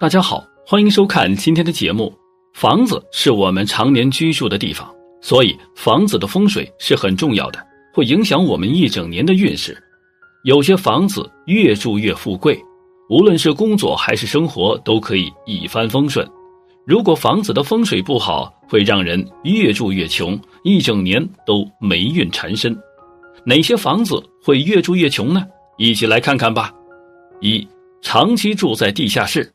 大家好，欢迎收看今天的节目。房子是我们常年居住的地方，所以房子的风水是很重要的，会影响我们一整年的运势。有些房子越住越富贵，无论是工作还是生活都可以一帆风顺。如果房子的风水不好，会让人越住越穷，一整年都霉运缠身。哪些房子会越住越穷呢？一起来看看吧。一、长期住在地下室。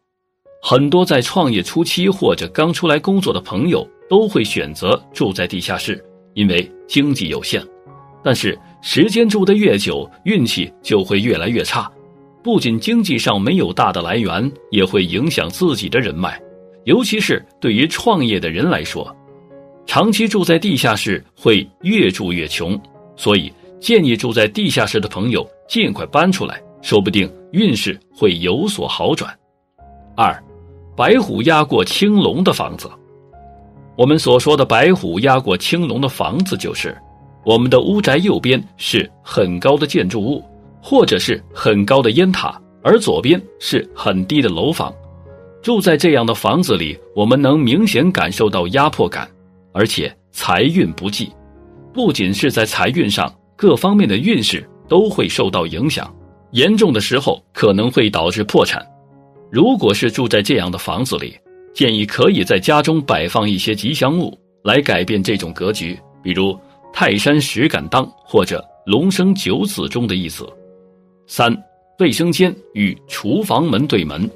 很多在创业初期或者刚出来工作的朋友都会选择住在地下室，因为经济有限。但是时间住得越久，运气就会越来越差。不仅经济上没有大的来源，也会影响自己的人脉。尤其是对于创业的人来说，长期住在地下室会越住越穷。所以建议住在地下室的朋友尽快搬出来，说不定运势会有所好转。二。白虎压过青龙的房子，我们所说的白虎压过青龙的房子，就是我们的屋宅右边是很高的建筑物，或者是很高的烟塔，而左边是很低的楼房。住在这样的房子里，我们能明显感受到压迫感，而且财运不济。不仅是在财运上，各方面的运势都会受到影响，严重的时候可能会导致破产。如果是住在这样的房子里，建议可以在家中摆放一些吉祥物来改变这种格局，比如泰山石敢当或者龙生九子中的意思。三、卫生间与厨房门对门。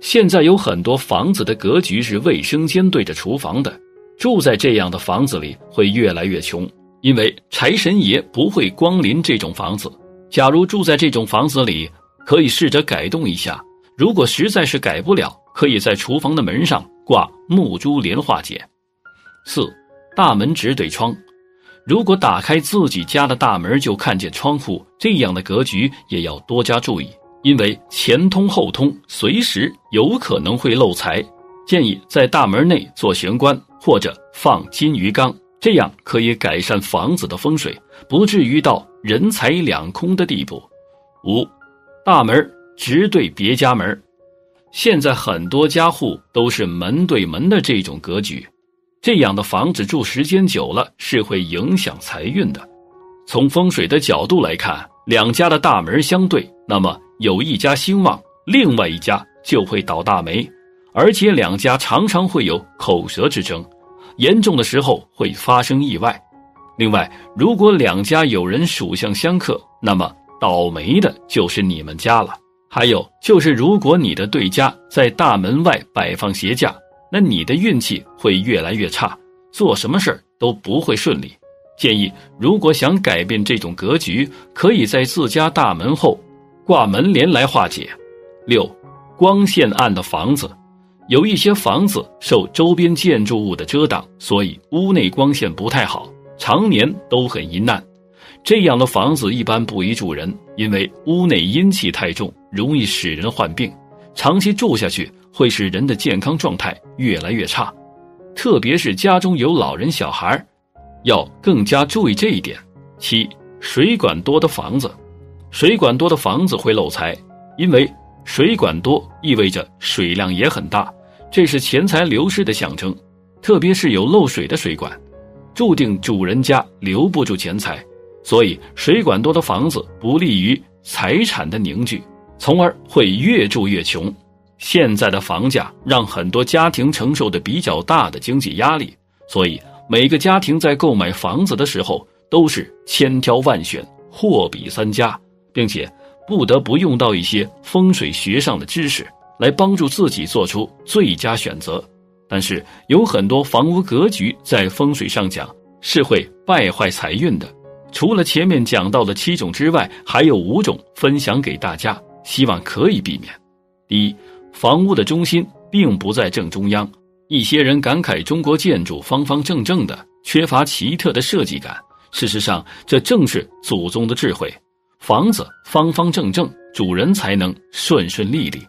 现在有很多房子的格局是卫生间对着厨房的，住在这样的房子里会越来越穷，因为财神爷不会光临这种房子。假如住在这种房子里，可以试着改动一下。如果实在是改不了，可以在厨房的门上挂木珠莲化解。四，大门直对窗。如果打开自己家的大门就看见窗户，这样的格局也要多加注意，因为前通后通，随时有可能会漏财。建议在大门内做玄关或者放金鱼缸，这样可以改善房子的风水，不至于到人财两空的地步。五，大门。直对别家门现在很多家户都是门对门的这种格局，这样的房子住时间久了是会影响财运的。从风水的角度来看，两家的大门相对，那么有一家兴旺，另外一家就会倒大霉，而且两家常常会有口舌之争，严重的时候会发生意外。另外，如果两家有人属相相克，那么倒霉的就是你们家了。还有就是，如果你的对家在大门外摆放鞋架，那你的运气会越来越差，做什么事儿都不会顺利。建议，如果想改变这种格局，可以在自家大门后挂门帘来化解。六，光线暗的房子，有一些房子受周边建筑物的遮挡，所以屋内光线不太好，常年都很阴暗。这样的房子一般不宜住人，因为屋内阴气太重，容易使人患病。长期住下去会使人的健康状态越来越差，特别是家中有老人、小孩，要更加注意这一点。七、水管多的房子，水管多的房子会漏财，因为水管多意味着水量也很大，这是钱财流失的象征。特别是有漏水的水管，注定主人家留不住钱财。所以，水管多的房子不利于财产的凝聚，从而会越住越穷。现在的房价让很多家庭承受的比较大的经济压力，所以每个家庭在购买房子的时候都是千挑万选、货比三家，并且不得不用到一些风水学上的知识来帮助自己做出最佳选择。但是，有很多房屋格局在风水上讲是会败坏财运的。除了前面讲到的七种之外，还有五种分享给大家，希望可以避免。第一，房屋的中心并不在正中央。一些人感慨中国建筑方方正正的，缺乏奇特的设计感。事实上，这正是祖宗的智慧。房子方方正正，主人才能顺顺利利。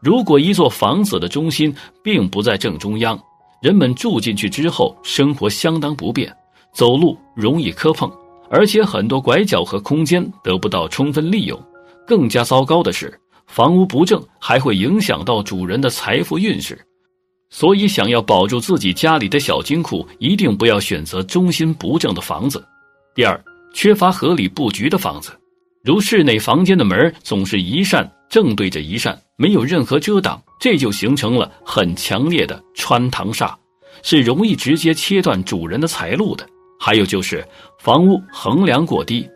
如果一座房子的中心并不在正中央，人们住进去之后，生活相当不便，走路容易磕碰。而且很多拐角和空间得不到充分利用，更加糟糕的是，房屋不正还会影响到主人的财富运势。所以，想要保住自己家里的小金库，一定不要选择中心不正的房子。第二，缺乏合理布局的房子，如室内房间的门总是一扇正对着一扇，没有任何遮挡，这就形成了很强烈的穿堂煞，是容易直接切断主人的财路的。还有就是房屋横梁过低，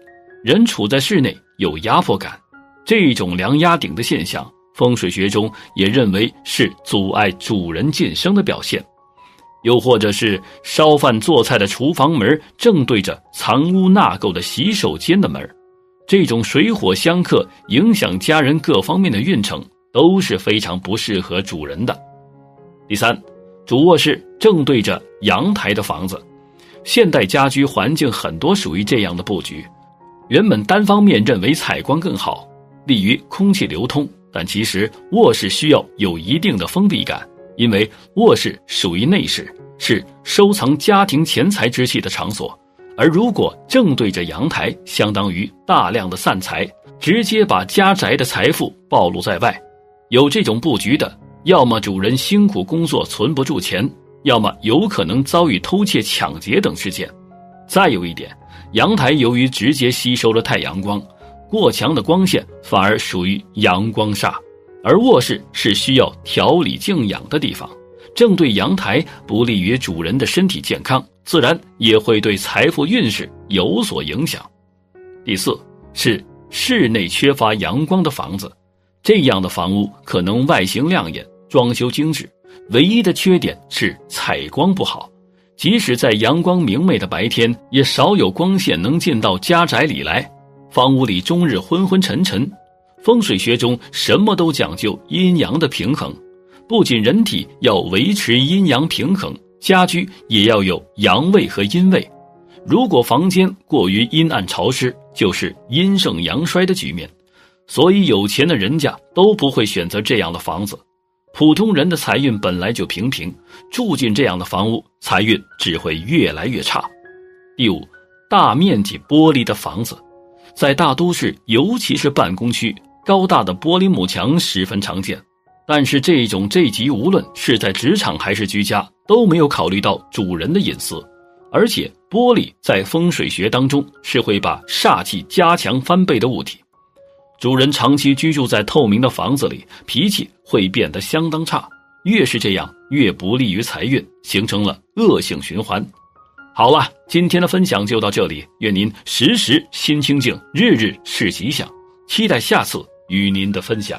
人处在室内有压迫感，这种梁压顶的现象。风水学中也认为是阻碍主人晋升的表现，又或者是烧饭做菜的厨房门正对着藏污纳垢的洗手间的门，这种水火相克，影响家人各方面的运程都是非常不适合主人的。第三，主卧室正对着阳台的房子，现代家居环境很多属于这样的布局，原本单方面认为采光更好，利于空气流通。但其实卧室需要有一定的封闭感，因为卧室属于内室，是收藏家庭钱财之气的场所。而如果正对着阳台，相当于大量的散财，直接把家宅的财富暴露在外。有这种布局的，要么主人辛苦工作存不住钱，要么有可能遭遇偷窃、抢劫等事件。再有一点，阳台由于直接吸收了太阳光。过强的光线反而属于阳光煞，而卧室是需要调理静养的地方，正对阳台不利于主人的身体健康，自然也会对财富运势有所影响。第四是室内缺乏阳光的房子，这样的房屋可能外形亮眼，装修精致，唯一的缺点是采光不好，即使在阳光明媚的白天，也少有光线能进到家宅里来。房屋里终日昏昏沉沉，风水学中什么都讲究阴阳的平衡，不仅人体要维持阴阳平衡，家居也要有阳位和阴位。如果房间过于阴暗潮湿，就是阴盛阳衰的局面。所以有钱的人家都不会选择这样的房子，普通人的财运本来就平平，住进这样的房屋，财运只会越来越差。第五，大面积玻璃的房子。在大都市，尤其是办公区，高大的玻璃幕墙十分常见。但是，这种这集无论是在职场还是居家，都没有考虑到主人的隐私。而且，玻璃在风水学当中是会把煞气加强翻倍的物体。主人长期居住在透明的房子里，脾气会变得相当差。越是这样，越不利于财运，形成了恶性循环。好了，今天的分享就到这里。愿您时时心清静，日日是吉祥。期待下次与您的分享。